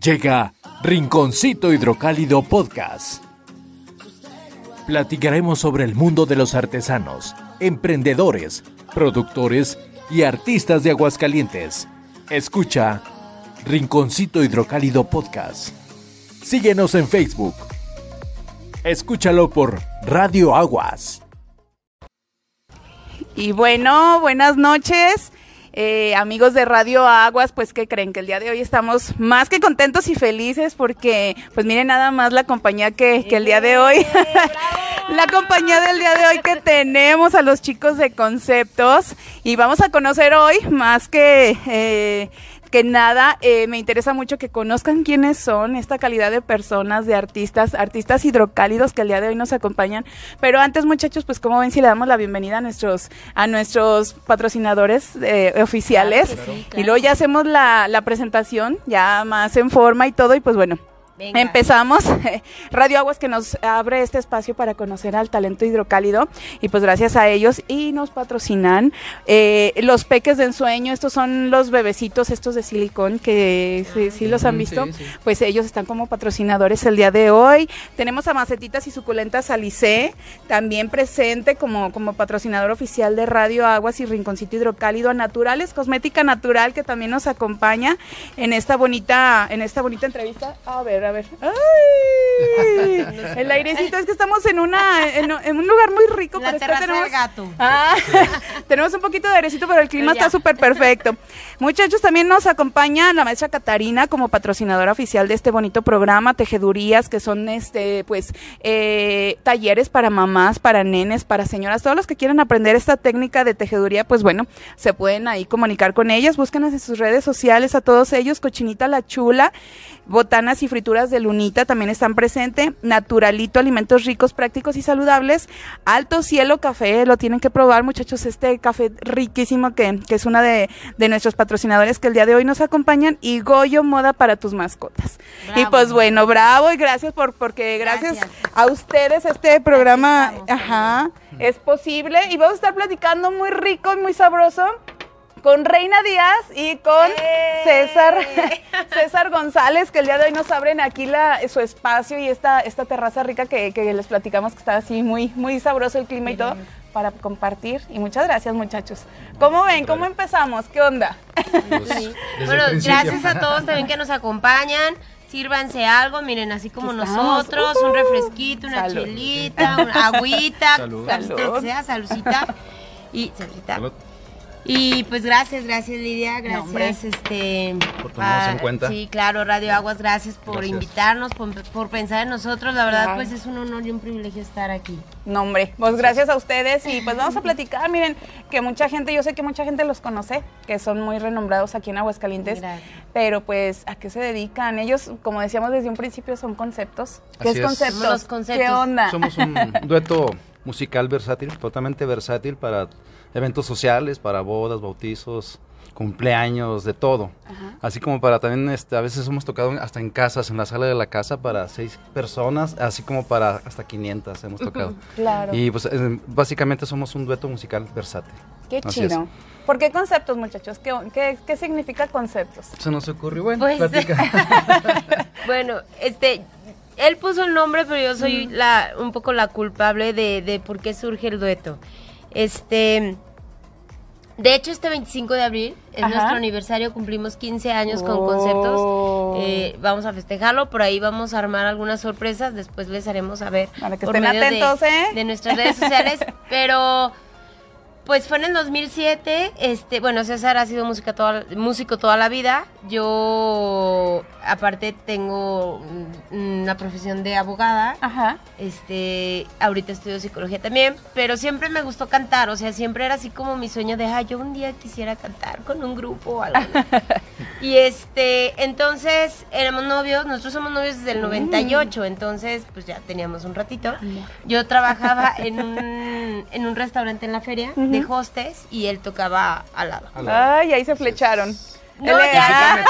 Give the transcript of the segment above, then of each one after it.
Llega Rinconcito Hidrocálido Podcast. Platicaremos sobre el mundo de los artesanos, emprendedores, productores y artistas de Aguascalientes. Escucha Rinconcito Hidrocálido Podcast. Síguenos en Facebook. Escúchalo por Radio Aguas. Y bueno, buenas noches. Eh, amigos de Radio Aguas, pues que creen que el día de hoy estamos más que contentos y felices porque, pues miren nada más la compañía que, que el día de hoy, la compañía del día de hoy que tenemos a los chicos de conceptos. Y vamos a conocer hoy más que... Eh, que nada, eh, me interesa mucho que conozcan quiénes son, esta calidad de personas, de artistas, artistas hidrocálidos que el día de hoy nos acompañan. Pero antes, muchachos, pues como ven si le damos la bienvenida a nuestros, a nuestros patrocinadores eh, oficiales. Y luego ya hacemos la, la presentación, ya más en forma y todo, y pues bueno, Empezamos. Radio Aguas que nos abre este espacio para conocer al talento hidrocálido y pues gracias a ellos y nos patrocinan eh, los peques de ensueño. Estos son los bebecitos estos de silicón que sí, los han visto. Pues ellos están como patrocinadores el día de hoy. Tenemos a Macetitas y Suculentas Alice también presente como, como patrocinador oficial de Radio Aguas y Rinconcito Hidrocálido a Naturales, Cosmética Natural que también nos acompaña en esta bonita, en esta bonita entrevista. A ver, a ver. ¡Ay! El airecito es que estamos en una en, un lugar muy rico. La pero tenemos, gato. Ah, tenemos un poquito de airecito, pero el clima está súper perfecto. Muchachos, también nos acompaña la maestra Catarina como patrocinadora oficial de este bonito programa, Tejedurías, que son este, pues, eh, talleres para mamás, para nenes, para señoras, todos los que quieran aprender esta técnica de tejeduría, pues bueno, se pueden ahí comunicar con ellas, búsquenos en sus redes sociales a todos ellos, Cochinita la Chula, botanas y frituras de lunita también están presentes, naturalito, alimentos ricos, prácticos y saludables, alto cielo café, lo tienen que probar muchachos, este café riquísimo que, que es una de, de, nuestros patrocinadores que el día de hoy nos acompañan y Goyo Moda para tus mascotas. Y pues bueno, bravo y gracias por porque gracias, a ustedes este programa ajá, es posible. Y vamos a estar platicando muy rico y muy sabroso con Reina Díaz y con ¡Eh! César César González, que el día de hoy nos abren aquí la, su espacio y esta, esta terraza rica que, que les platicamos que está así muy, muy sabroso el clima y todo para compartir. Y muchas gracias, muchachos. ¿Cómo ven? ¿Cómo empezamos? ¿Qué onda? Pues, bueno, gracias a todos también que nos acompañan. Sírvanse algo, miren, así como nosotros, un refresquito, una chelita, una agüita, salud. salud. sea, saludcita. Y, saludita. Y pues gracias, gracias Lidia, gracias este por tomarnos en cuenta. Sí, claro, Radio Aguas, gracias por invitarnos, por, pensar en nosotros. La verdad, pues es un honor y un privilegio estar aquí. No, hombre, pues gracias a ustedes y pues vamos a platicar. Miren, que mucha gente, yo sé que mucha gente los conoce, que son muy renombrados aquí en Aguascalientes, gracias. pero pues ¿a qué se dedican? Ellos, como decíamos desde un principio, son conceptos. ¿Qué es, conceptos? Los conceptos? ¿Qué onda? Somos un dueto musical versátil, totalmente versátil para eventos sociales, para bodas, bautizos, cumpleaños, de todo. Así como para también, este, a veces hemos tocado hasta en casas, en la sala de la casa para seis personas, así como para hasta 500 hemos tocado. claro. Y pues básicamente somos un dueto musical versátil. Qué chido. ¿Por qué conceptos, muchachos? ¿Qué, qué, significa conceptos? Se nos ocurrió, bueno, pues, bueno, este, él puso el nombre, pero yo soy la, un poco la culpable de, de por qué surge el dueto. Este, de hecho, este 25 de abril es nuestro aniversario, cumplimos 15 años con conceptos. Oh. Eh, vamos a festejarlo, por ahí vamos a armar algunas sorpresas, después les haremos saber Para que estén atentos, ¿eh? de nuestras redes sociales. pero pues fue en el 2007, este, bueno, César ha sido música toda, músico toda la vida. Yo, aparte, tengo una profesión de abogada. Ajá. Este, ahorita estudio psicología también, pero siempre me gustó cantar, o sea, siempre era así como mi sueño de, ah, yo un día quisiera cantar con un grupo o algo. y este, entonces, éramos novios, nosotros somos novios desde el 98, mm. entonces, pues ya teníamos un ratito. Yo trabajaba en un, en un restaurante en la feria de hostes y él tocaba al lado. Ay, ahí se flecharon. No, ya, ya,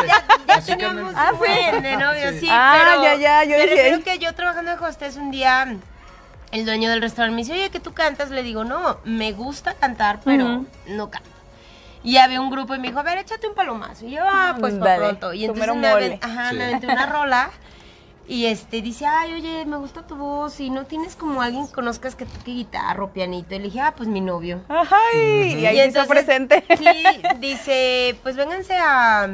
ya, teníamos ah, un de novio, sí, ah, pero, ya, ya, yo pero creo que yo trabajando de hostes un día, el dueño del restaurante me dice, oye, que tú cantas, le digo, no, me gusta cantar, pero no canto. Y había un grupo y me dijo, a ver, échate un palomazo. Y yo, ah, pues para pronto. Y entonces mero me, mole. aven- ajá, Sí. me aventé una rola. Y este dice, ay, oye, me gusta tu voz. Y no tienes como alguien que conozcas que toque guitarra o pianito. Y le dije, ah, pues mi novio. Ay, y ahí entonces, presente. Sí, dice, pues vénganse a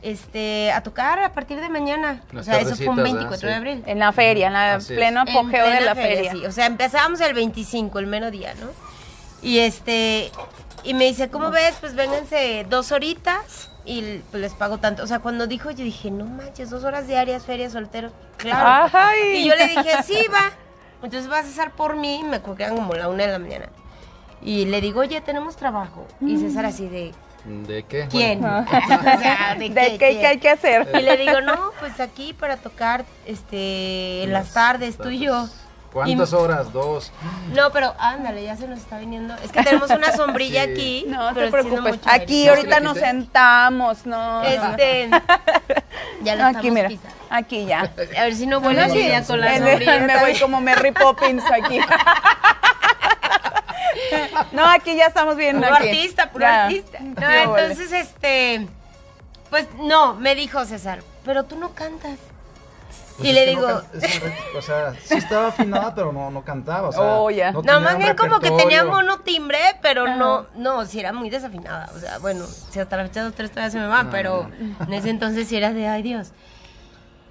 este a tocar a partir de mañana. Las o sea, eso fue un tardecitas, 24 de abril. En la feria, en la Así pleno En apogeo de la feria. sí. O sea, empezábamos el 25, el mero día, ¿no? Y este, y me dice, ¿cómo ves? Pues vénganse dos horitas y pues les pago tanto. O sea, cuando dijo, yo dije, no manches, dos horas diarias, feria soltero. Claro. Ay. Y yo le dije, sí, va. Entonces va a cesar por mí, me eran como la una de la mañana. Y le digo, oye, tenemos trabajo. Y César así de, ¿De qué? ¿quién? Bueno, o sea, ¿de, ¿De qué, qué, qué hay que hacer? Y le digo, no, pues aquí para tocar este en las tardes, tú y yo. ¿Cuántas Y- horas? Dos. No, pero ándale, ya se nos está viniendo. Es que tenemos una sombrilla Sí. aquí. No pero te preocupes. Aquí ¿No ahorita nos sentamos, no. Este. ya lo aquí, mira. Aquí ya. A ver si no vuelve sí, ella con la sombrilla. me voy como Mary Poppins aquí. no, aquí ya estamos bien. Puro aquí. artista, puro Ya. artista. No, entonces, este. Pues no, me dijo César, pero tú no cantas. Pues y le no digo, can- o sea, sí estaba afinada, pero no, no cantaba. O sea, Oh, ya. No, tenía más bien como que tenía monotimbre, pero no, no, sí era muy desafinada. O sea, bueno, si hasta la fecha dos, tres todavía se me van, No, pero en ese entonces sí era de ay Dios.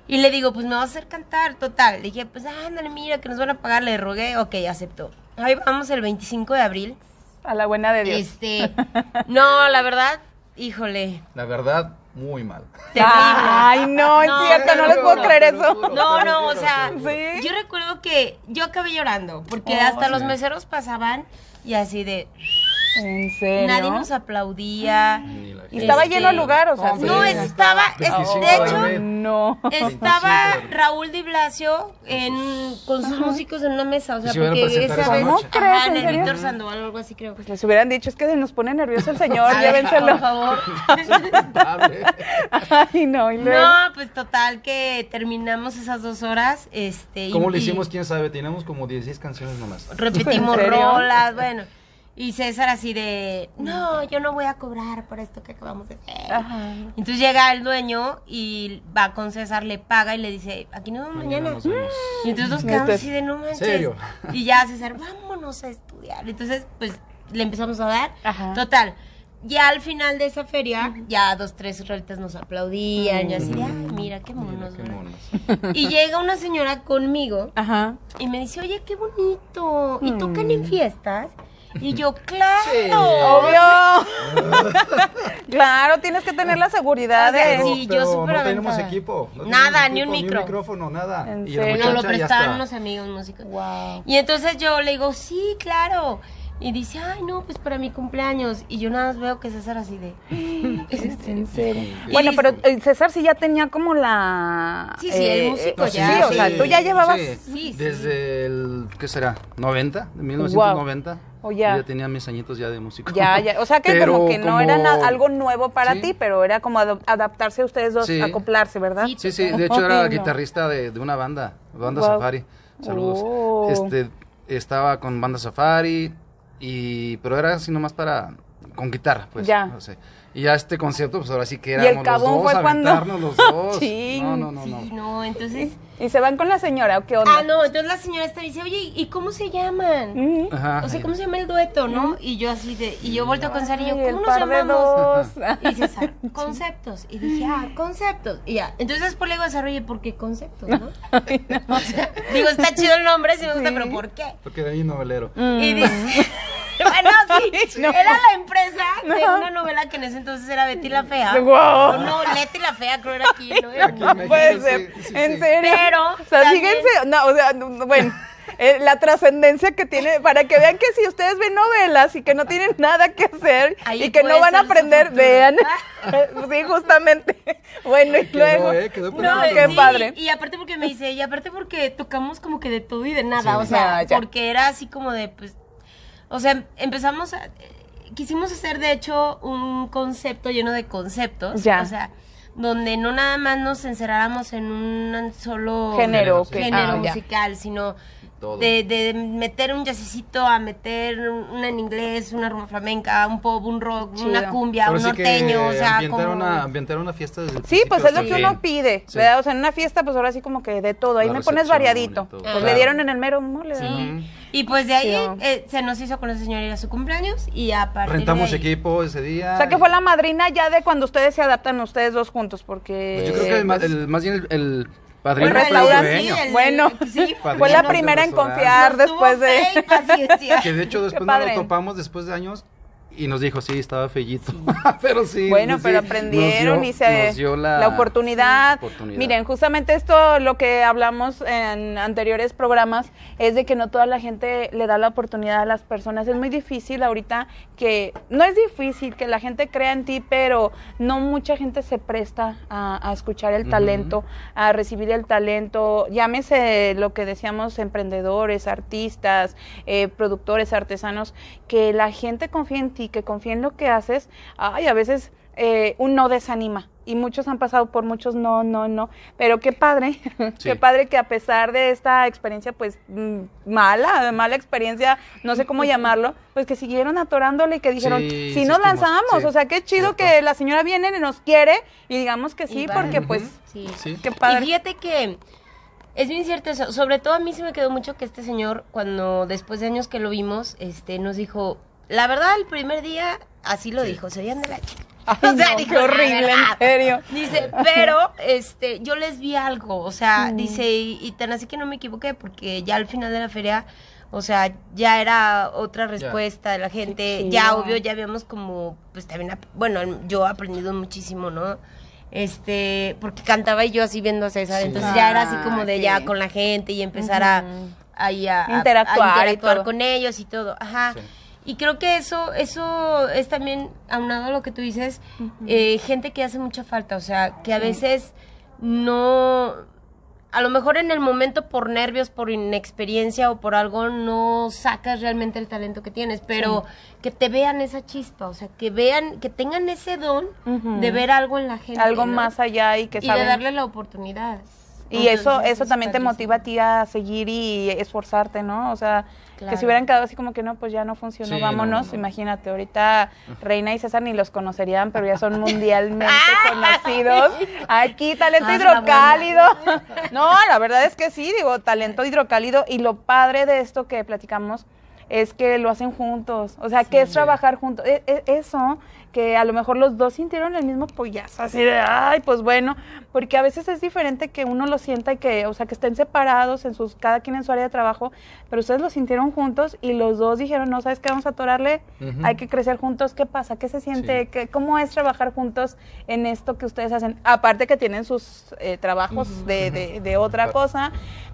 Y le digo, pues me vas a hacer cantar, total. Le dije, pues ándale, mira, que nos van a pagar. Le rogué, ok, aceptó. Ahí vamos el 25 de abril. A la buena de Dios. Este, no, la verdad, híjole, La verdad, muy mal. terrible. Ay, no, es No, cierto, no les puedo creer eso. juro. No, no, o sea, ¿Sí? yo recuerdo que yo acabé llorando, porque Oh, hasta los meseros pasaban y así de, ¿En serio? nadie nos aplaudía. Y estaba Este, lleno el lugar, o sea, Hombre, No, estaba, es- 25 de hecho. No. estaba 25 de Raúl Di Blasio en, con sus músicos en una mesa, o sea, porque esa vez. ¿Cómo crees? ajá, en ¿En el? Víctor Sandoval o algo así creo. Les hubieran dicho, es que nos pone nervioso el señor, Ay, llévenselo. Por favor. Ay, no, y luego. No, pues total que terminamos esas dos horas, este. y- ¿Cómo lo y- hicimos? ¿Quién sabe? Teníamos como 16 canciones nomás. repetimos rolas, bueno. Y César así de, no, yo no voy a cobrar por esto que acabamos de hacer. Ajá. Entonces llega el dueño y va con César, le paga y le dice, aquí nos vemos mañana. nos vemos. Y entonces nos Neta. quedamos así de, no manches. ¿Serio? Y ya César, vámonos a estudiar. Entonces, pues, le empezamos a dar. Ajá. Total. Ya al final de esa feria, ya dos, tres rolitas nos aplaudían. Y así de, ay, mira, qué Mira, monos. qué ¿verdad?". monos. Y llega una señora conmigo Ajá. y me dice, oye, qué bonito. ¿Y tocan Mm. en fiestas? Y yo, claro. Sí. Obvio. claro, tienes que tener la seguridad O sea, de. sí. yo pero súper no tenemos equipo. no Nada, tenemos ni un micro. Ni un micrófono, nada. ¿En Y? Nos lo está. unos amigos músicos. Wow. Y entonces yo le digo, sí, claro. Y dice, ay, no, pues para mi cumpleaños. Y yo nada más veo que César así de... En serio. Y Bueno, dice- pero eh, César sí ya tenía como la. Sí, sí, el músico eh, ya, Sí, o sea, sí. tú ya llevabas. Sí, Sí, sí. Desde el, ¿qué será? ¿90? ¿De 1990? Oh, ya. Yo tenía mis añitos ya de músico. Ya, ya. O sea que Pero como que no era como- na- algo nuevo para Sí. ti, pero era como adaptarse a ustedes dos, Sí. acoplarse, ¿verdad? Sí, Sí, sí, de hecho era no. guitarrista de, de una banda, banda Wow. Safari. Saludos. Oh. Este, estaba con banda Safari, y, pero era así nomás para, con guitarra, pues. Ya. no sé. Y ya este concierto, pues ahora sí que el éramos los cabón dos, fue cuando- los dos. Chin. No, no, no, Sí, no. no, entonces... Y se van con la señora, ¿o qué onda? Ah, no, entonces la señora esta dice, oye, ¿y cómo se llaman? Ajá. O sea, ¿cómo se llama el dueto, no? Y yo así de... Y yo volteo a pensar y yo, el ¿cómo nos de llamamos? Y César, conceptos. Y dije, ah, conceptos. Y ya. Entonces después le digo a César, oye, ¿por qué conceptos, no? O sea, digo, está chido el nombre, sí me gusta, Sí. pero ¿por qué? Porque era ahí novelero. Y dice, bueno, sí, No. era la empresa de una novela que en ese entonces era Betty la Fea. O no, Leti la Fea, creo era aquí, ¿no? Era Aquí una- en No puede Sí, ser. sí, sí, en sí. serio. Pero, O sea, también- fíjense, no, o sea, no, no, bueno, eh, la trascendencia que tiene, para que vean que si ustedes ven novelas y que no tienen nada que hacer Ahí y que no van a aprender, vean. sí, justamente. Bueno, y Quedó, luego. eh, quedó No, qué sí, padre. Y aparte porque me dice, y aparte porque tocamos como que de todo y de nada, Sí. o sea, Ah, ya. porque era así como de, pues, o sea, empezamos a, eh, quisimos hacer de hecho un concepto lleno de conceptos, Ya. o sea, donde no nada más nos encerráramos en un solo Género, ok. género Ah, ya. musical, sino Todo. De, de meter un jazzcito a meter una en inglés, una rumba flamenca, un pop, un rock, Chido. una cumbia, un norteño, o sea, ambientar como... una, ambientar una fiesta desde el Sí, pues es lo que uno pide, Sí. ¿verdad? O sea, en una fiesta, pues ahora sí como que de todo. Ahí La me pones variadito. Pues Claro. le dieron en el mero mole, Sí. Y pues de ahí eh, se nos hizo con ese señor ir a su cumpleaños y a partir Rentamos de ahí- equipo ese día. O sea, que fue la madrina ya de cuando ustedes se adaptan ustedes dos juntos, porque... Pues yo creo que el, ma- pues, el- más bien el, el padrino dueño. sí, el- Bueno, sí, fue la primera en confiar después de... Que de hecho después nos lo topamos después de años y nos dijo, sí, estaba fellito. pero sí. Bueno, pero aprendieron dio- y se dio la, la oportunidad. Miren, justamente esto lo que hablamos en anteriores programas es de que no toda la gente le da la oportunidad a las personas. Es muy difícil ahorita que no es difícil que la gente crea en ti, pero no mucha gente se presta a, a escuchar el talento, a recibir el talento. Llámese lo que decíamos emprendedores, artistas, eh, productores, artesanos, que la gente confía en ti, que confía en lo que haces. Ay, a veces eh, un no desanima. Y muchos han pasado por muchos no, no, no. Pero qué padre, Sí. qué padre que a pesar de esta experiencia, pues mm, mala, mala experiencia, no sé cómo llamarlo, pues que siguieron atorándole y que dijeron, Sí, si nos lanzamos, sí, o sea, qué chido cierto. que la señora viene y nos quiere y digamos que sí, Y porque Ujú. pues, Sí. Sí. qué Y padre. fíjate que es bien cierto eso. Sobre todo a mí sí me quedó mucho que este señor, cuando después de años que lo vimos, este, nos dijo, la verdad, el primer día, así lo dijo, se oían de la chica. Ay, o sea, no, dijo, qué horrible, en serio. Dice, pero este, yo les vi algo, o sea, Mm. dice, y, y tan así que no me equivoqué, porque ya al final de la feria, o sea, ya era otra respuesta de la gente, ya obvio, ya habíamos como, pues también, bueno, yo he aprendido muchísimo, ¿no? Este, porque cantaba y yo así viendo a César, Sí. entonces ya era así Ah, como de sí. ya con la gente y empezar a, a, a- Interactuar a interactuar con ellos y todo, ajá. Sí. Y creo que eso, eso es también, aunado a lo que tú dices, eh, gente que hace mucha falta, o sea, que a veces no, a lo mejor en el momento por nervios, por inexperiencia o por algo no sacas realmente el talento que tienes, pero que te vean esa chispa, o sea, que vean, que tengan ese don de ver algo en la gente. Algo ¿no? más allá y que y de darle la oportunidad. Y eso, Entonces, eso es también te motiva a ti a seguir y esforzarte, ¿no? O sea, que si hubieran quedado así como que no, pues ya no funcionó, Sí, vámonos. no, no. Imagínate, ahorita Reina y César ni los conocerían, pero ya son mundialmente conocidos. Aquí, talento Ah, hidrocálido. No, la verdad es que sí, digo, talento hidrocálido. Y lo padre de esto que platicamos es que lo hacen juntos. O sea, que es trabajar juntos. E- e- eso, que a lo mejor los dos sintieron el mismo pollazo, así de, ay, pues bueno, porque a veces es diferente que uno lo sienta y que, o sea, que estén separados en sus, cada quien en su área de trabajo, pero ustedes lo sintieron juntos y los dos dijeron, no, ¿sabes qué? Vamos a atorarle, hay que crecer juntos, ¿qué pasa? ¿Qué se siente? Sí. ¿Qué- ¿Cómo es trabajar juntos en esto que ustedes hacen? Aparte que tienen sus eh, trabajos de, de- de otra cosa,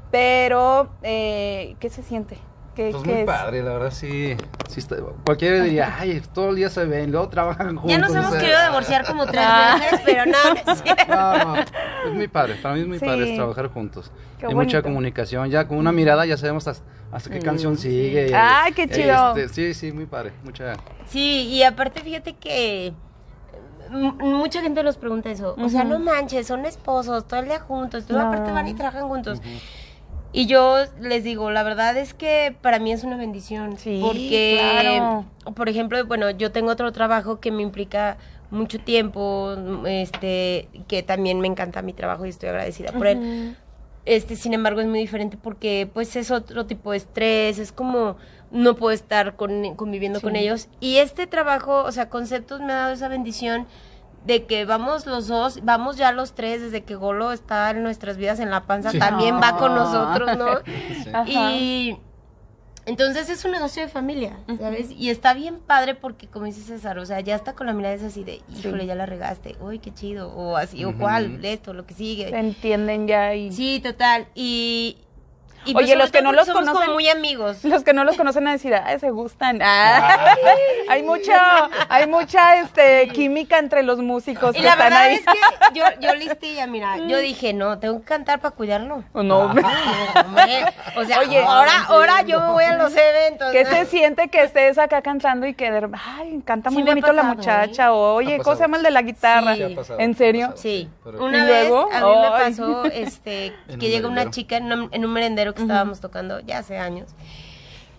pero eh, ¿qué se siente? ¿Qué, Pues qué muy es? padre, la verdad sí. sí está- cualquiera diría, ay, todo el día se ven, luego trabajan juntos. Ya nos hemos sea, querido divorciar como tres Ah. veces, pero no, no es. No, muy padre, para mí es muy Sí. padre es trabajar juntos. Qué Hay bonito. mucha comunicación, ya con una mirada ya sabemos hasta, hasta qué canción sigue. Ay, qué chido. este, sí, sí, muy padre, mucha... Sí, y aparte fíjate que m- mucha gente nos pregunta eso. O sea, no manches, son esposos, todo el día juntos, No. aparte van y trabajan juntos. Y yo les digo, la verdad es que para mí es una bendición. Sí, porque, claro. por ejemplo, bueno, yo tengo otro trabajo que me implica mucho tiempo, este, que también me encanta mi trabajo y estoy agradecida por él. Este, sin embargo, es muy diferente porque pues es otro tipo de estrés, es como no puedo estar con- conviviendo con ellos. Y este trabajo, o sea, Conceptos me ha dado esa bendición de que vamos los dos, vamos ya los tres, desde que Golo está en nuestras vidas en la panza, Sí. también va con Ah. nosotros, ¿no? Sí. Ajá. Y entonces es un negocio de familia, ¿sabes? Y está bien padre porque, como dice César, o sea, ya está con la mirada es así de, híjole, ya la regaste, uy, qué chido, o así, o cuál, esto, lo que sigue. Se entienden ya y... Sí, total. Y. y Oye, sobre los que no los somos conocen- como muy amigos. Los que no los conocen a decir, ay, se gustan. Ah. hay mucha, hay mucha este, química entre los músicos Y que la están verdad ahí. es que yo, yo listilla, mira, yo dije, no, tengo que cantar para cuidarlo. No, No, hombre, o sea, Oye, ahora, ahora yo me voy a los eventos. ¿Qué ¿no? se siente que estés acá cantando y que, de- ay, canta muy bonito la pasado, muchacha? O, oye, ¿cómo se llama el de la guitarra? Sí. Sí ha pasado, ¿En serio? pasado. Sí, una ¿Y vez luego? a mí me Ay. pasó este, que llega una merendero. chica en, un- en estábamos tocando ya hace años.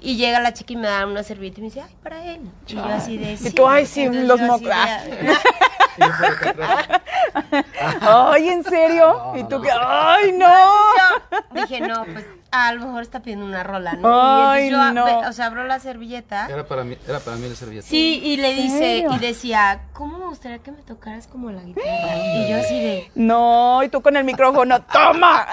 Y llega la chica y me da una servilleta y me dice, ay, para él. Y yo así de, sí. tú, "Ay, sí, Entonces los mocos". Y atrás. Ay, ¿en serio? No, y tú no. que, ay, no. Yo dije, no, pues a lo mejor está pidiendo una rola, ¿no? Ay, y yo, no. o sea, abro la servilleta. Era para mí, era para mí la servilleta. Sí, y le dice, y decía, ¿cómo me gustaría que me tocaras como la guitarra? Y yo así de, No, y tú con el micrófono, ¡toma!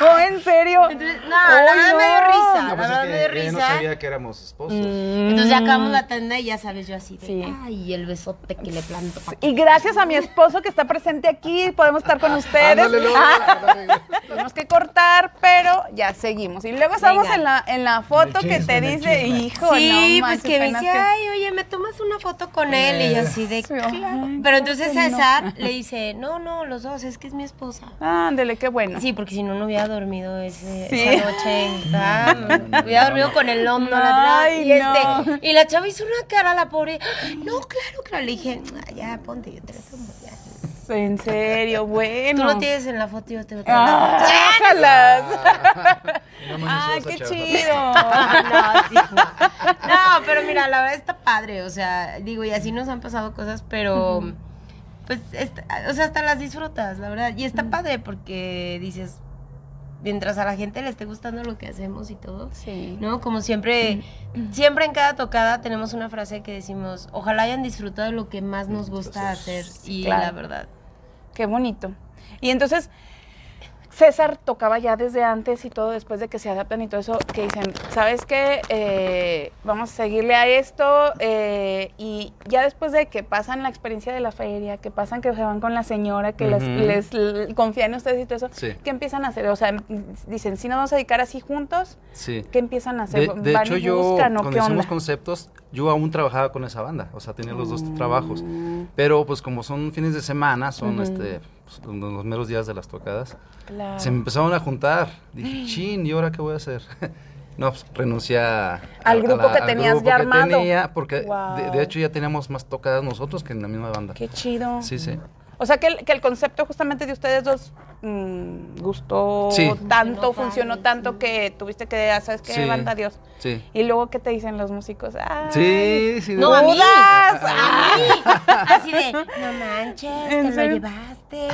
No, en serio. entonces, no, la Ay, verdad me dio no. risa, No, la pues verdad es me dio ella no risa. sabía que éramos esposos. Entonces ya acabamos la tanda y ya sabes, yo así de, Sí. ay, el besote que le planto. pa' Y gracias a mi esposo que está presente aquí, podemos estar con ustedes. Ándale, luego, Ah, ándale. Tenemos que cortar, pero ya seguimos. Y luego estamos Venga. en la, en la foto que chisme, te dice, hijo, Sí, no pues manches, que me dice, ay, oye, ¿me tomas una foto con él? Y yo así de, Sí, claro. Pero entonces no. César le dice, no, no, los dos, es que es mi esposa. Ándele, qué bueno. Sí, porque si no, no hubiera dormido ese, Sí. esa noche. Ah, hubiera dormido con el hombro. la Ay, y, este, y la chava hizo una cara, la pobre. No, claro, claro. Le dije, "Ah, ya, ponte, yo te lo tomo. Ya. En serio, bueno. Tú lo tienes en la foto y yo te lo Ah, tengo. Ay, esa qué chido. no, sí, no. No, pero mira, la verdad está padre. O sea, digo, y así nos han pasado cosas, pero. Pues, está- o sea, hasta las disfrutas, la verdad. Y está padre porque dices, mientras a la gente le esté gustando lo que hacemos y todo. Sí. ¿no? Como siempre, siempre en cada tocada tenemos una frase que decimos, ojalá hayan disfrutado lo que más nos gusta hacer. Y Claro. la verdad. Qué bonito. Y entonces, César tocaba ya desde antes y todo, después de que se adaptan y todo eso, que dicen, ¿sabes qué? Eh, vamos a seguirle a esto. eh, y ya después de que pasan la experiencia de la feria, que pasan que se van con la señora, que les, les confían en ustedes y todo eso, Sí. ¿qué empiezan a hacer? O sea, dicen, si nos vamos a dedicar así juntos, Sí. ¿qué empiezan a hacer? De, de ¿Van hecho, y yo, buscan o cuando qué hicimos onda? conceptos, yo aún trabajaba con esa banda, o sea, tenía los dos trabajos. Pero, pues, como son fines de semana, son este, pues, los meros días de las tocadas, Claro. se me empezaron a juntar. Dije, chin, ¿y ahora qué voy a hacer? no, pues, renuncié a, Al a- grupo la- que al tenías grupo ya que armado. tenía, porque, de- de, hecho, ya teníamos más tocadas nosotros que en la misma banda. Qué chido. Sí, sí. O sea que el, que el concepto justamente de ustedes dos mm, gustó Sí. tanto, Funcionó tanto sí. que tuviste que, ah, ¿sabes qué? Sí. Levanta Dios. Sí. Y luego, ¿qué te dicen los músicos? Ay, Sí, sí. de- No, a mí. A mí. Así de, no manches, ¿En te lo llevaste.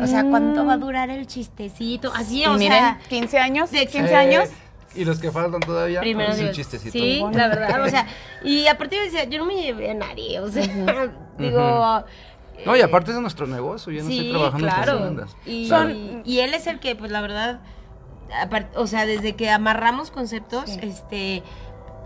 O sea, ¿cuánto va a durar el chistecito? Así, o miren, sea. 15 años, de- 15 Eh, años. Y los que faltan todavía, Primero pues, es un chistecito. Sí, la verdad, o sea, y aparte yo decía, yo no me llevé a nadie, o sea, digo... No, y aparte es de nuestro negocio, yo no sí, estoy trabajando en claro. bandas. Y, Son- y él es el que, pues la verdad, apar- o sea, desde que amarramos conceptos, Sí. este,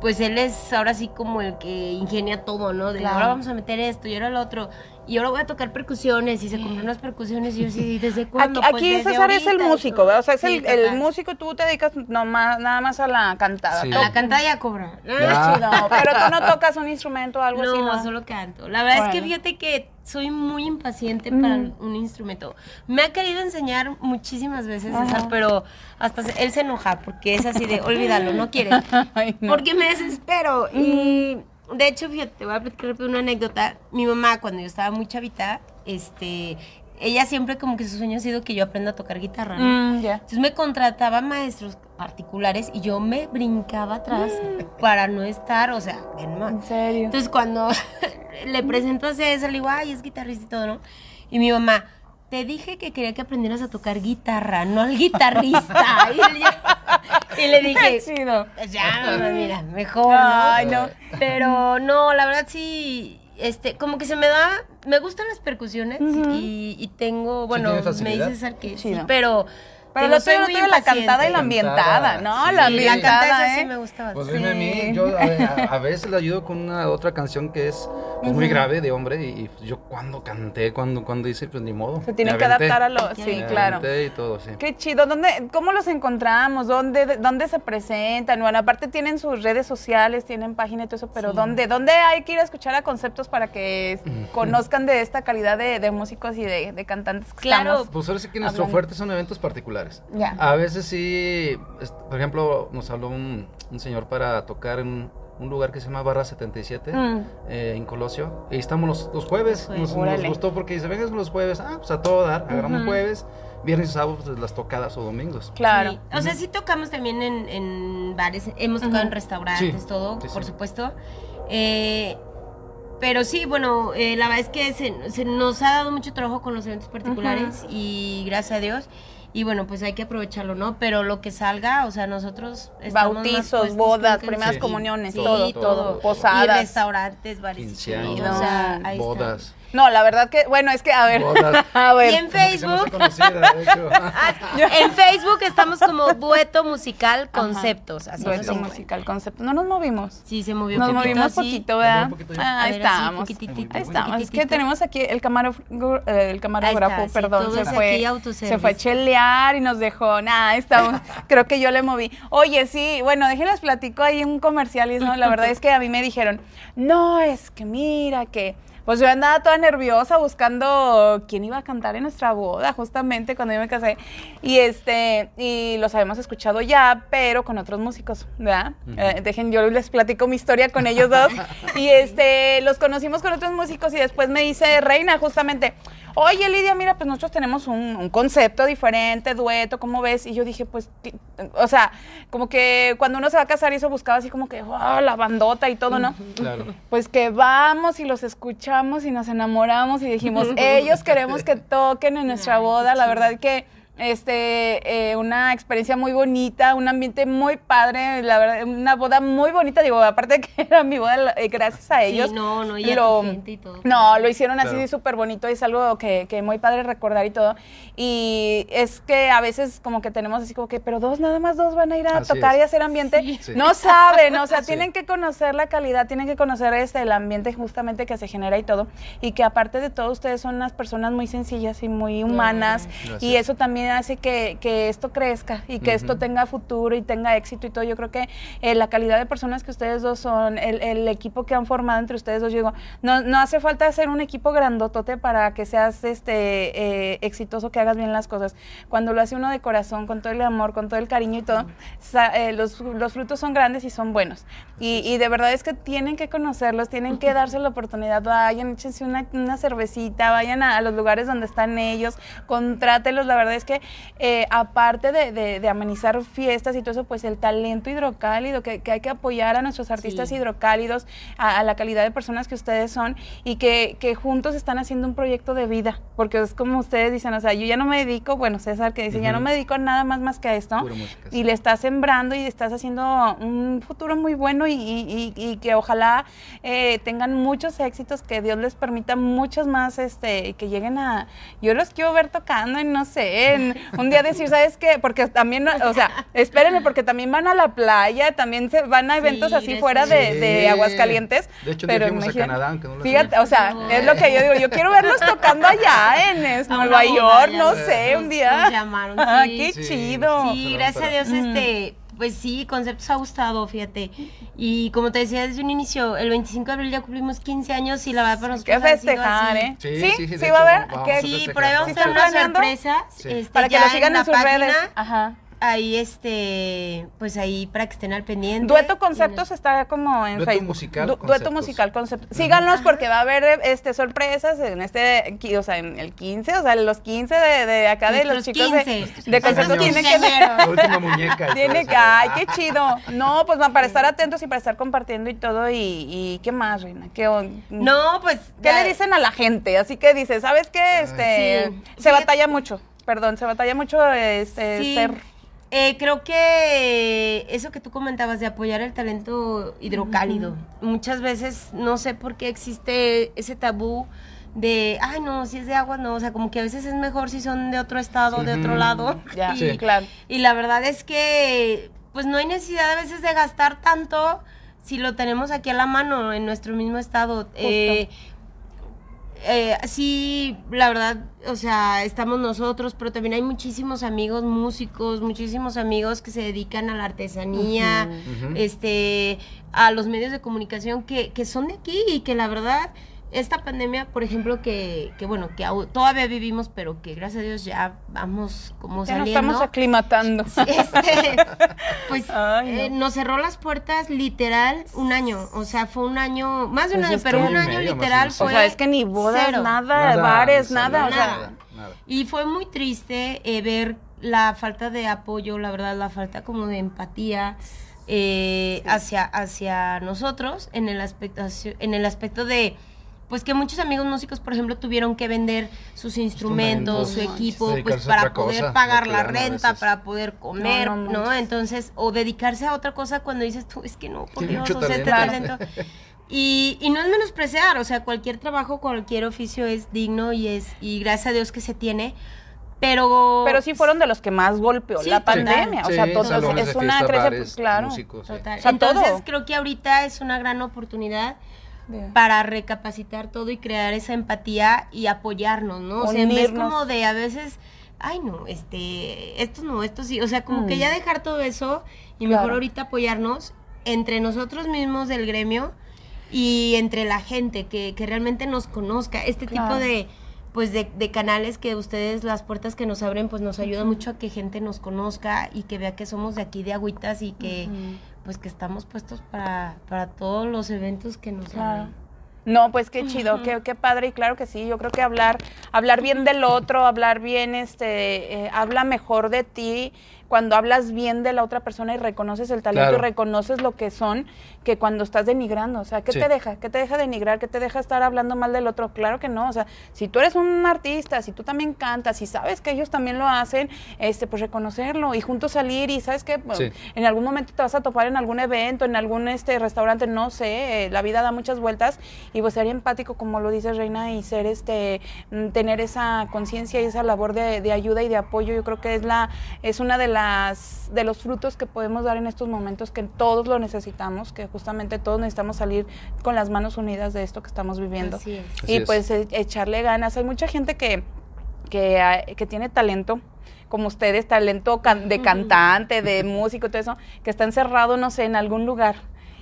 pues él es ahora sí como el que ingenia todo, ¿no? De Claro. ahora vamos a meter esto y ahora lo otro. Y ahora voy a tocar percusiones y se compró unas percusiones y yo sí, ¿desde Aquí, cuándo? Pues, aquí desde César es el músico. ¿verdad? O sea, es Sí, el, el músico, tú te dedicas nomás, nada más a la cantada. Sí. A la cantada ya cobra. Ya. chido, pero tú no tocas un instrumento o algo así, No, ¿no? solo canto. La verdad es que fíjate que soy muy impaciente para Mm. un instrumento. Me ha querido enseñar muchísimas veces, Ajá. César, pero hasta se- él se enoja porque es así de, olvídalo, no quiere. Ay, no. Porque me desespero. Y de hecho, fíjate, te voy a platicar una anécdota. Mi mamá, cuando yo estaba muy chavita, este, ella siempre como que su sueño ha sido que yo aprenda a tocar guitarra. ¿no? Mm. Entonces me contrataba maestros particulares y yo me brincaba atrás para no estar, o sea, En serio. Entonces cuando le presento a César, le digo, ay, es guitarrista y todo, ¿no? Y mi mamá, te dije que quería que aprendieras a tocar guitarra, no al guitarrista. y, le- y le dije, Qué chido. "Pues ya, mamá, mira, mejor, ¿no? Ay, no. Pero no, la verdad sí, este, como que se me da, me gustan las percusiones y, y tengo, bueno, tienes me dice César que sí, pero... Pero lo tuyo, tuyo, la cantada y la ambientada, ¿no? Sí, la Sí, ambientada, la cantada esa ¿eh? sí me gusta Pues bastante. dime a mí, Sí. yo a, a veces le ayudo con una otra canción que es pues, muy grave de hombre y, y yo cuando canté, cuando, cuando hice, pues ni modo. Se tienen que adaptar a lo... Sí, Me claro. y todo, sí. Qué chido. ¿Dónde, ¿Cómo los encontramos? ¿Dónde, ¿Dónde se presentan? Bueno, aparte tienen sus redes sociales, tienen página y todo eso, pero Sí. ¿dónde, ¿dónde hay que ir a escuchar a conceptos para que conozcan de esta calidad de, de músicos y de, de cantantes que Claro. estamos? Pues ahora sí que nuestro Hablando. fuerte son eventos particulares. Ya. A veces sí, por ejemplo, nos habló un, un señor para tocar en, un lugar que se llama Barra 77 Mm. eh, en Colosio. Y estamos los, los jueves. Nos, gustó porque dice, vengan los jueves. Ah, pues a todo dar. Agarramos jueves, viernes y sábado, pues las tocadas o domingos. Claro. Sí. O sea, sí tocamos también en, en bares, hemos tocado en restaurantes, Sí, todo, sí, por sí. supuesto. Eh, pero sí, bueno, eh, la verdad es que se, se nos ha dado mucho trabajo con los eventos particulares y gracias a Dios. Y bueno, pues hay que aprovecharlo, ¿no? Pero lo que salga, o sea, nosotros estamos Bautizos, bodas, primeras Sí. comuniones, Sí, todo, todo. todo, Y posadas. restaurantes, bares. 15 y años, todo, o sea, ahí está. No, la verdad que, bueno, es que, a ver, Bodas. a ver. Y en Facebook, conocida, de hecho. Ah, en Facebook estamos como Dueto Musical Conceptos. Así Dueto encuentran. musical concepto. No nos movimos. Sí, se movió Nos poquito, movimos sí. poquito, ¿verdad? Poquito. Ah, ahí ver, estamos. Ahí estamos. Es que tenemos aquí el camarógrafo, eh, el camarógrafo, está, perdón, se fue, se fue a chelear y nos dejó. Nada, ahí estamos. Creo que yo le moví. Oye, sí, bueno, déjenles platico ahí un comercial y eso, la verdad es que a mí me dijeron, no, es que mira que pues yo andaba toda nerviosa buscando quién iba a cantar en nuestra boda, justamente cuando yo me casé. Y este, y los habíamos escuchado ya, pero con otros músicos, ¿verdad? Eh, dejen, yo les platico mi historia con ellos dos. y este, los conocimos con otros músicos y después me dice Reina, justamente, oye Lidia, mira, pues nosotros tenemos un, un concepto diferente, dueto, ¿cómo ves? Y yo dije, pues, o sea, como que cuando uno se va a casar y eso buscaba así como que, oh, la bandota y todo, ¿no? Claro. Pues que vamos y los escuchamos y nos enamoramos y dijimos, ellos queremos que toquen en nuestra boda. La verdad que este eh, una experiencia muy bonita, un ambiente muy padre, la verdad, una boda muy bonita. Digo, aparte que era mi boda, eh, gracias a ellos. Sí, no, no, y a lo- tu gente y todo. No, lo hicieron así Claro. súper bonito y es algo que, que muy padre recordar y todo. Y es que a veces como que tenemos así como que, pero dos, nada más dos van a ir a Así tocar es. y hacer ambiente. Sí. Sí. No saben, o sea, Sí. tienen que conocer la calidad, tienen que conocer este el ambiente justamente que se genera y todo. Y que aparte de todo, ustedes son unas personas muy sencillas y muy humanas. Gracias. Y eso también hace que, que esto crezca y que esto Ujú. tenga futuro y tenga éxito y todo. Yo creo que eh, la calidad de personas que ustedes dos son, el, el equipo que han formado entre ustedes dos, yo digo, no, no hace falta hacer un equipo grandotote para que seas este eh, exitoso, que hagas bien las cosas. Cuando lo hace uno de corazón, con todo el amor, con todo el cariño y todo, sa- eh, los, los frutos son grandes y son buenos. Y, y de verdad es que tienen que conocerlos, tienen que darse la oportunidad, vayan, échense una, una cervecita, vayan a, a los lugares donde están ellos, contrátelos. La verdad es que eh, aparte de, de- de amenizar fiestas y todo eso, pues el talento hidrocálido, que, que hay que apoyar a nuestros artistas Sí. hidrocálidos, a, a la calidad de personas que ustedes son y que, que juntos están haciendo un proyecto de vida, porque es como ustedes dicen, o sea, yo ya no me dedico, bueno, César que dice, ya no me dedico a nada más más que a esto, Pura música, sí. y le estás sembrando y estás haciendo un futuro muy bueno y, y- y- y que ojalá eh, tengan muchos éxitos, que Dios les permita muchos más, este, que lleguen a, yo los quiero ver tocando en, no sé, en un día decir, ¿sabes qué? Porque también, o sea, espérenme, porque también van a la playa, también se van a eventos Sí, así de fuera de, Aguascalientes. De hecho, pero fuimos a imagínate- Canadá, aunque no lo Fíjate, o sea, No. es lo que yo digo, yo quiero verlos tocando allá en es, Nueva York, no sé, un día. nos llamaron, Ah, sí. qué Sí. chido. Sí, gracias a Dios, este, pues sí, Conceptos ha gustado, fíjate. Y como te decía desde un inicio, el 25 de abril ya cumplimos 15 años y la verdad para nosotros sido festejar, así. ¿eh? Sí, Sí, sí, sí, va a haber. ¿qué? Sí, por ahí vamos a ¿Sí hacer unas sorpresas. Sí. este, Para que ya lo sigan en, la sus página, redes. Ajá. Ahí, este, pues ahí para que estén al pendiente. Dueto Conceptos está como en Dueto Facebook. musical Du- Conceptos. Dueto Musical Conceptos. Síganos porque va a haber este sorpresas en este, o sea, en el 15, o sea, los 15 de, de acá de los chicos 15. de, Nuestros de Conceptos 15 tienen que. La última muñeca. Tiene que, ay, qué chido. No, pues para estar atentos y para estar compartiendo y todo. Y, y qué más, Reina. ¿Qué, on- No, pues. ¿Qué ya- le dicen a la gente? Así que dice, ¿sabes qué? Este, Sí. se batalla mucho. Perdón, se batalla mucho este, Sí. ser. Eh, creo que eso que tú comentabas de apoyar el talento hidrocálido, muchas veces no sé por qué existe ese tabú de, ay no, si es de agua, no, o sea, como que a veces es mejor si son de otro estado, de otro lado. Ya, Y, Sí. claro. y la verdad es que, pues no hay necesidad a veces de gastar tanto si lo tenemos aquí a la mano en nuestro mismo estado. Eh, eh, sí, la verdad, o sea, estamos nosotros, pero también hay muchísimos amigos músicos, muchísimos amigos que se dedican a la artesanía, este, a los medios de comunicación que, que son de aquí y que la verdad, esta pandemia, por ejemplo, que, que bueno, que todavía vivimos, pero que gracias a Dios ya vamos como Ya nos saliendo. estamos aclimatando. Este, pues Ay, no. eh, nos cerró las puertas literal un año. O sea, fue un año, más de un Pues año, es pero un Año año literal menos. O fue. sea, es que ni bodas, cero. nada, bares, nada. O sea, nada. nada. Y fue muy triste eh, ver la falta de apoyo, la verdad, la falta como de empatía eh, hacia, hacia nosotros en el aspecto, en el aspecto de pues que muchos amigos músicos, por ejemplo, tuvieron que vender sus instrumentos, su equipo, pues para poder cosa, pagar la renta, para poder comer, No, ¿no? no manches. Entonces, o dedicarse a otra cosa cuando dices tú, es que no, por Dios, o sea, este talento. Y, y no es menospreciar, o sea, cualquier trabajo, cualquier oficio es digno y es, y gracias a Dios que se tiene, pero... Pero sí fueron de los que más golpeó Sí, la pandemia. o sea, todo, es de una crece- claro. músicos, sí. Total. O sea, Entonces todo. creo que ahorita es una gran oportunidad Para recapacitar todo y crear esa empatía y apoyarnos, ¿no? O sea, en vez como de a veces, ay no, este, esto no, esto sí, o sea, como que Mm. ya dejar todo eso y mejor ahorita apoyarnos entre nosotros mismos del gremio y entre la gente que, que realmente nos conozca. Este tipo de pues de, de canales que ustedes, las puertas que nos abren, pues nos ayuda mucho a que gente nos conozca y que vea que somos de aquí de Agüitas y que. Pues que estamos puestos para, para todos los eventos que nos Claro. No, pues qué chido, qué, qué padre y claro que sí, yo creo que hablar, hablar bien del otro, hablar bien, este, eh, habla mejor de ti cuando hablas bien de la otra persona y reconoces el talento Claro. y reconoces lo que son, que cuando estás denigrando, o sea, ¿qué Sí. te deja? ¿Qué te deja denigrar? ¿Qué te deja estar hablando mal del otro? Claro que no, o sea, si tú eres un artista, si tú también cantas, si sabes que ellos también lo hacen, este, pues reconocerlo y juntos salir y sabes que Sí. en algún momento te vas a topar en algún evento, en algún este restaurante, no sé, eh, la vida da muchas vueltas y pues ser empático, como lo dice Reina, y ser este, mm, tener esa conciencia y esa labor de, de ayuda y de apoyo, yo creo que es la, es una de las, de los frutos que podemos dar en estos momentos que todos lo necesitamos, que justamente todos necesitamos salir con las manos unidas de esto que estamos viviendo. Así es. Así y es. pues e- echarle ganas. Hay mucha gente que, que, ah, que tiene talento, como ustedes, talento can- de cantante, de músico, todo eso, que está encerrado, no sé, en algún lugar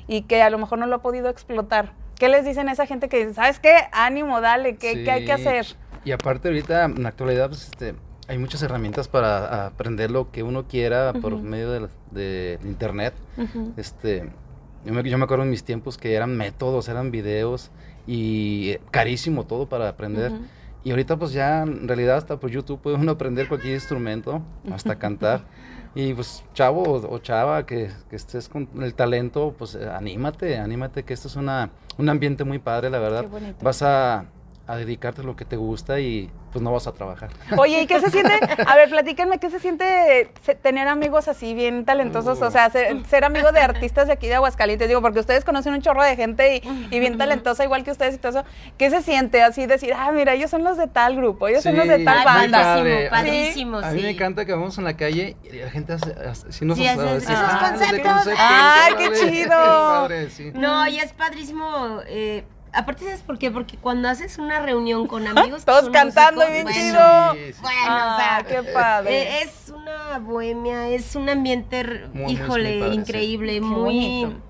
y que a lo mejor no lo ha podido explotar. ¿Qué les dicen a esa gente que dice, sabes qué? Ánimo, dale, ¿qué, qué hay que Sí. hacer? Y aparte ahorita, en la actualidad, pues, este, hay muchas herramientas para aprender lo que uno quiera por Ujú. medio de, de internet. Ujú. Este, yo me, yo me acuerdo en mis tiempos que eran métodos, eran videos y eh, carísimo todo para aprender. Ujú. Y ahorita pues ya en realidad hasta por YouTube puede uno aprender cualquier instrumento, hasta cantar. Y pues chavo o, o chava que, que estés con el talento, pues eh, anímate, anímate que esto es una, un ambiente muy padre, la verdad. Qué bonito. Vas a, a dedicarte a lo que te gusta y pues no vas a trabajar. Oye, ¿y qué se siente? A ver, platíquenme, ¿qué se siente tener amigos así bien talentosos? O sea, ser, ser amigo de artistas de aquí de Aguascalientes. Digo, porque ustedes conocen un chorro de gente y, y bien talentosa, igual que ustedes y todo eso. ¿Qué se siente así decir, ah, mira, ellos son los de tal grupo, ellos son los de Sí, tal banda? padre. padrísimo, padrísimo, A mí me sí. encanta que vamos en la calle y la gente hace, hace- sí nos Sí, hace- hace- esos "Ah, conceptos". ¡Ay, qué órale". chido! Padre, sí. No, y es padrísimo. eh, aparte, ¿sabes por qué? Porque cuando haces una reunión con amigos. Todos cantando músicos, y bien bueno, chido. Sí, sí. Bueno, Ah, o sea, qué padre. eh, es una bohemia, es un ambiente, Muy, híjole, muy padre, sí. increíble, Qué muy... bonito.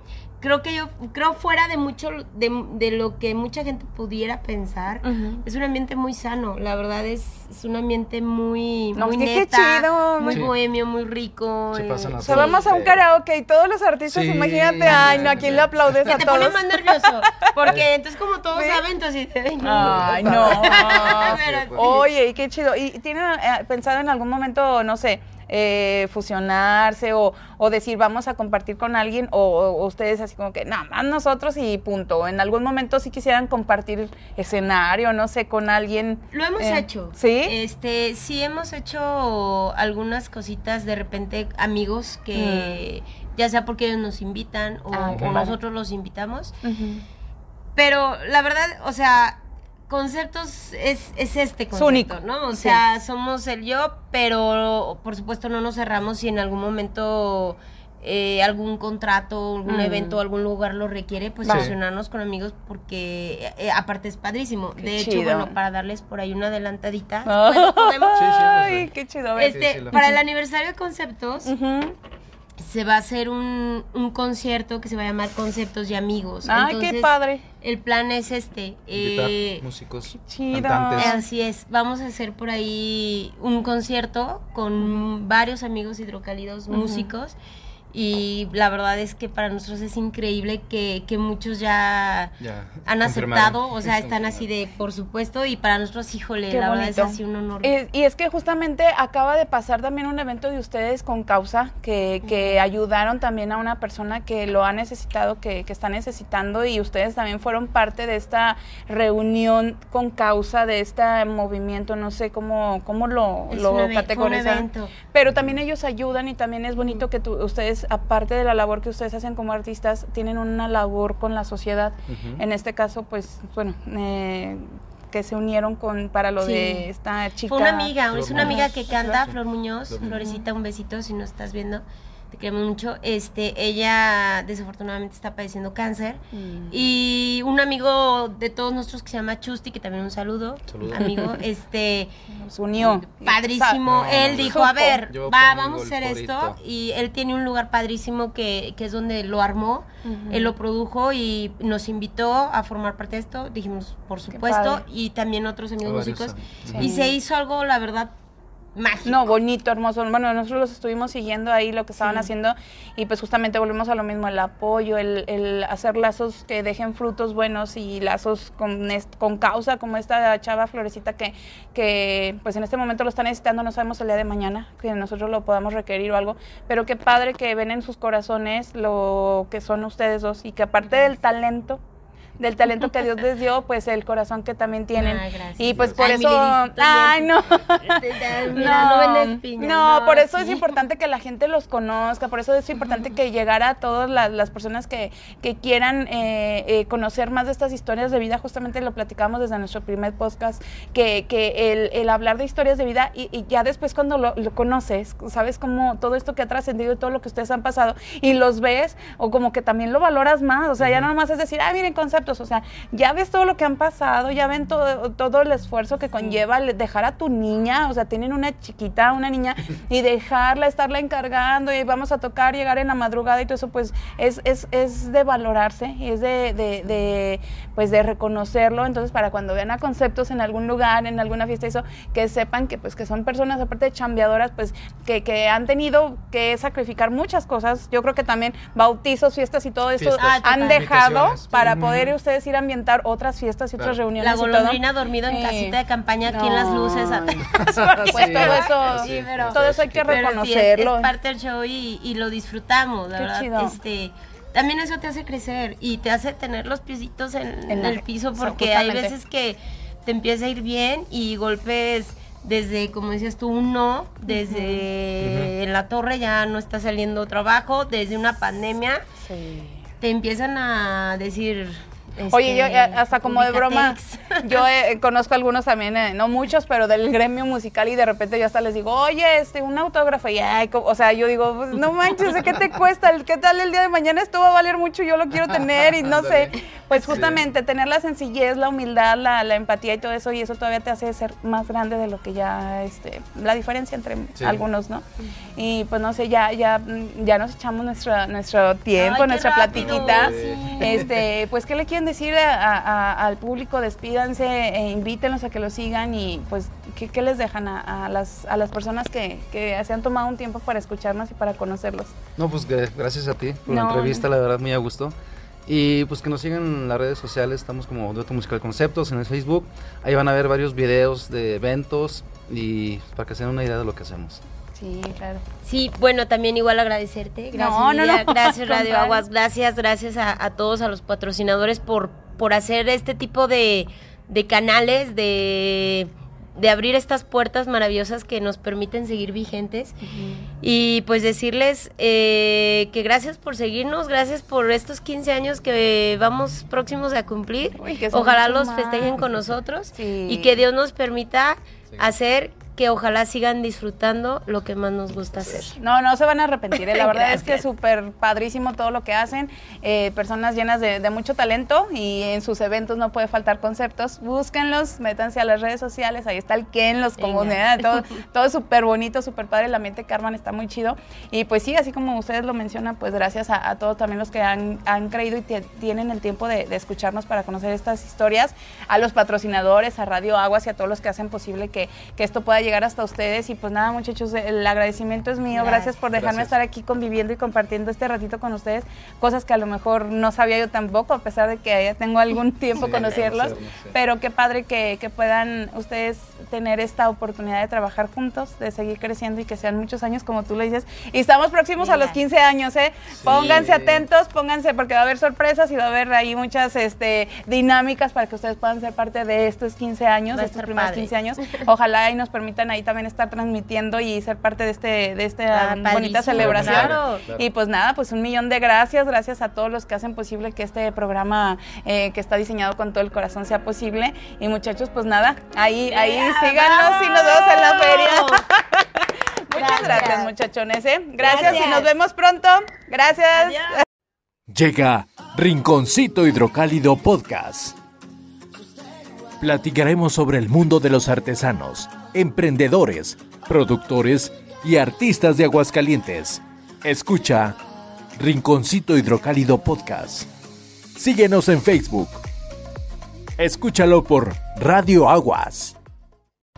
Creo que yo, creo fuera de mucho, de, de lo que mucha gente pudiera pensar, es un ambiente muy sano, la verdad es, es un ambiente muy, No, muy neta, chido. muy Sí. bohemio, muy rico. Se eh, pasan las O sea, vamos a un karaoke y todos los artistas, Sí, imagínate, ay, no, ¿a quién le aplaudes que a te pone todos? más nervioso, porque entonces como todos ¿Sí? saben, entonces, ay, no. Ay, no. Pero sí. Oye, y qué chido. ¿Y tienen eh, pensado en algún momento, no sé, eh, fusionarse o, o decir vamos a compartir con alguien o, o ustedes así como que nada más nosotros y punto? En algún momento si quisieran compartir escenario, no sé, con alguien. Lo hemos eh, hecho. ¿Sí? Este, sí hemos hecho algunas cositas de repente amigos que ya sea porque ellos nos invitan o, Mm. Ah, o nosotros los invitamos. Pero la verdad, o sea, conceptos es, es este concepto, único. ¿no? O Sí. sea, somos el yo, pero por supuesto no nos cerramos si en algún momento eh, algún contrato, algún Mm. evento, algún lugar lo requiere, pues Sí. fusionarnos con amigos porque eh, aparte es padrísimo. Qué de hecho, bueno, para darles por ahí una adelantadita, Ay, bueno, podemos- Sí, sí, Ay, qué chido. a ver. este, para el aniversario de conceptos. Se va a hacer un, un concierto que se va a llamar Conceptos y Amigos. Ay, qué padre. El plan es este. Eh, músicos, chido. cantantes. Así es, vamos a hacer por ahí un concierto con varios amigos hidrocálidos, músicos. Y la verdad es que para nosotros es increíble que, que muchos ya, Ya, han aceptado, o sea, están así de, por supuesto, y para nosotros, híjole, Qué la verdad bonito. es así un honor. Y es que justamente acaba de pasar también un evento de ustedes con causa, que, que ayudaron también a una persona que lo ha necesitado, que, que está necesitando, y ustedes también fueron parte de esta reunión con causa, de este movimiento, no sé cómo, cómo lo, Es lo categorizan. Pero también ellos ayudan y también es bonito que tú- ustedes, aparte de la labor que ustedes hacen como artistas, tienen una labor con la sociedad. En este caso, pues, bueno, eh, que se unieron con para lo Sí. de esta chica. Fue una amiga, Flor es una amiga que canta. Flor Muñoz, Flor Muñoz. Florecita, un besito si nos estás viendo, te queremos mucho. Este, ella desafortunadamente está padeciendo cáncer Mm. y un amigo de todos nosotros que se llama Chusti, que también un saludo, Saludo. amigo, este, Nos unió. padrísimo. No, él no, dijo, supo. a ver, Yo va, vamos a hacer esto. Y él tiene un lugar padrísimo que, que es donde lo armó. Él lo produjo y nos invitó a formar parte de esto. Dijimos, por supuesto. Y también otros amigos músicos. sí. Y se hizo algo, la verdad, mágico. No, bonito, hermoso. Bueno, nosotros los estuvimos siguiendo ahí lo que estaban Sí. haciendo y pues justamente volvemos a lo mismo, el apoyo, el, el hacer lazos que dejen frutos buenos y lazos con, con causa, como esta chava florecita que, que pues en este momento lo está necesitando, no sabemos el día de mañana, que nosotros lo podamos requerir o algo, pero qué padre que ven en sus corazones lo que son ustedes dos y que aparte del talento, del talento que Dios les dio, pues el corazón que también tienen. Ay, gracias. y pues por Ay, eso, ay no. Mira, no, piña. no, por eso es sí. importante que la gente los conozca, por eso es importante que llegara a todas las, las personas que, que quieran eh, eh, conocer más de estas historias de vida, justamente lo platicamos desde nuestro primer podcast, que, que el, el hablar de historias de vida y, y ya después cuando lo, lo conoces, sabes cómo todo esto que ha trascendido y todo lo que ustedes han pasado y los ves o como que también lo valoras más, o sea, ya no nomás es decir, ah, miren o sea, ya ves todo lo que han pasado, ya ven todo, todo el esfuerzo que conlleva dejar a tu niña, o sea, tienen una chiquita, una niña, y dejarla, estarla encargando, y vamos a tocar, llegar en la madrugada y todo eso, pues es, es, es de valorarse y es de, de, de, pues de reconocerlo. Entonces, para cuando vean a conceptos en algún lugar, en alguna fiesta, eso, que sepan que pues que son personas, aparte de chambeadoras, pues que, que han tenido que sacrificar muchas cosas. Yo creo que también bautizos, fiestas y todo. Ah, han total. dejado para Ujú. Ustedes ir a ambientar otras fiestas y otras Claro. reuniones. La golondrina dormido en Sí. casita de campaña aquí en las luces. Atrás. Pues todo eso, Sí, pero- todo eso hay que sí, es- reconocerlo. es, parte del show y, y lo disfrutamos, la Qué verdad. chido. Este, también eso te hace crecer y te hace tener los piecitos en, En la- el piso o sea, porque hay veces que te empieza a ir bien y golpes desde, como decías tú, un no, desde en la torre ya no está saliendo trabajo, desde una pandemia Sí. te empiezan a decir... Oye, yo este, eh, hasta como de broma, yo eh, conozco algunos también, eh, no muchos, pero del gremio musical y de repente yo hasta les digo, oye, este, un autógrafo y ay, o sea, yo digo, pues, no manches, ¿qué te cuesta? ¿Qué tal el día de mañana esto va a valer mucho? Yo lo quiero tener y no sé, pues justamente tener la sencillez, la humildad, la, la empatía y todo eso y eso todavía te hace ser más grande de lo que ya, este, la diferencia entre Sí. algunos, ¿no? Y pues no sé, ya, ya, ya nos echamos nuestra, nuestro tiempo, Ay, nuestra rápido, platiquita. sí. Este, pues, ¿qué le quieren decir a- a- al público? Despídanse, e invítenlos a que lo sigan y, pues, ¿qué, qué les dejan a, a las, a las personas que, que se han tomado un tiempo para escucharnos y para conocerlos? No, pues gra- gracias a ti por la entrevista, la verdad, muy a gusto. Y pues que nos sigan en las redes sociales, estamos como Dueto Musical Conceptos en el Facebook. Ahí van a ver varios videos de eventos y para que se den una idea de lo que hacemos. Sí, claro. Sí, bueno, también igual agradecerte. Gracias, No, no, no, gracias Radio. Aguas, gracias, gracias a, a todos, a los patrocinadores por, por hacer este tipo de, de canales, de, de abrir estas puertas maravillosas que nos permiten seguir vigentes. Y pues decirles eh, que gracias por seguirnos, gracias por estos 15 años que vamos próximos a cumplir. Uy, Ojalá los más. festejen con nosotros Sí. y que Dios nos permita Sí. hacer que ojalá sigan disfrutando lo que más nos gusta hacer. No, no se van a arrepentir. ¿eh? La verdad es que es súper padrísimo todo lo que hacen. Eh, personas llenas de, mucho talento y en sus eventos no puede faltar conceptos. Búsquenlos, métanse a las redes sociales. Ahí está el Ken, los comunidades, todo, todo súper bonito, súper padre. La mente Carmen está muy chido. Y pues sí, así como ustedes lo mencionan, pues gracias a, todos también los que han, creído y tienen el tiempo de, escucharnos para conocer estas historias, a los patrocinadores, a Radio Aguas y a todos los que hacen posible que, que esto pueda llegar hasta ustedes. Y pues nada, muchachos, el agradecimiento es mío. Gracias, por dejarme estar aquí conviviendo y compartiendo este ratito con ustedes. Cosas que a lo mejor no sabía yo tampoco, a pesar de que ya tengo algún tiempo conocerlos. Pero qué padre que, que, puedan ustedes tener esta oportunidad de trabajar juntos, de seguir creciendo y que sean muchos años, como tú lo dices. Y estamos próximos a los 15 años, ¿eh? Pónganse atentos, pónganse, porque va a haber sorpresas y va a haber ahí muchas este, dinámicas para que ustedes puedan ser parte de estos 15 años, de estos primeros 15 años. Ojalá y nos permitan ahí también estar transmitiendo y ser parte de este de esta ah, bonita celebración. Y pues nada, pues un millón de gracias, gracias a todos los que hacen posible que este programa eh, que está diseñado con todo el corazón sea posible. Y muchachos, pues nada, ahí, ahí síganos y nos vemos en la feria. Muchas gracias, muchachones. ¿eh? Gracias, y nos vemos pronto. Gracias. Llega Rinconcito Hidrocálido Podcast. Platicaremos sobre el mundo de los artesanos, emprendedores, productores y artistas de Aguascalientes. Escucha Rinconcito Hidrocálido Podcast. Síguenos en Facebook. Escúchalo por Radio Aguas.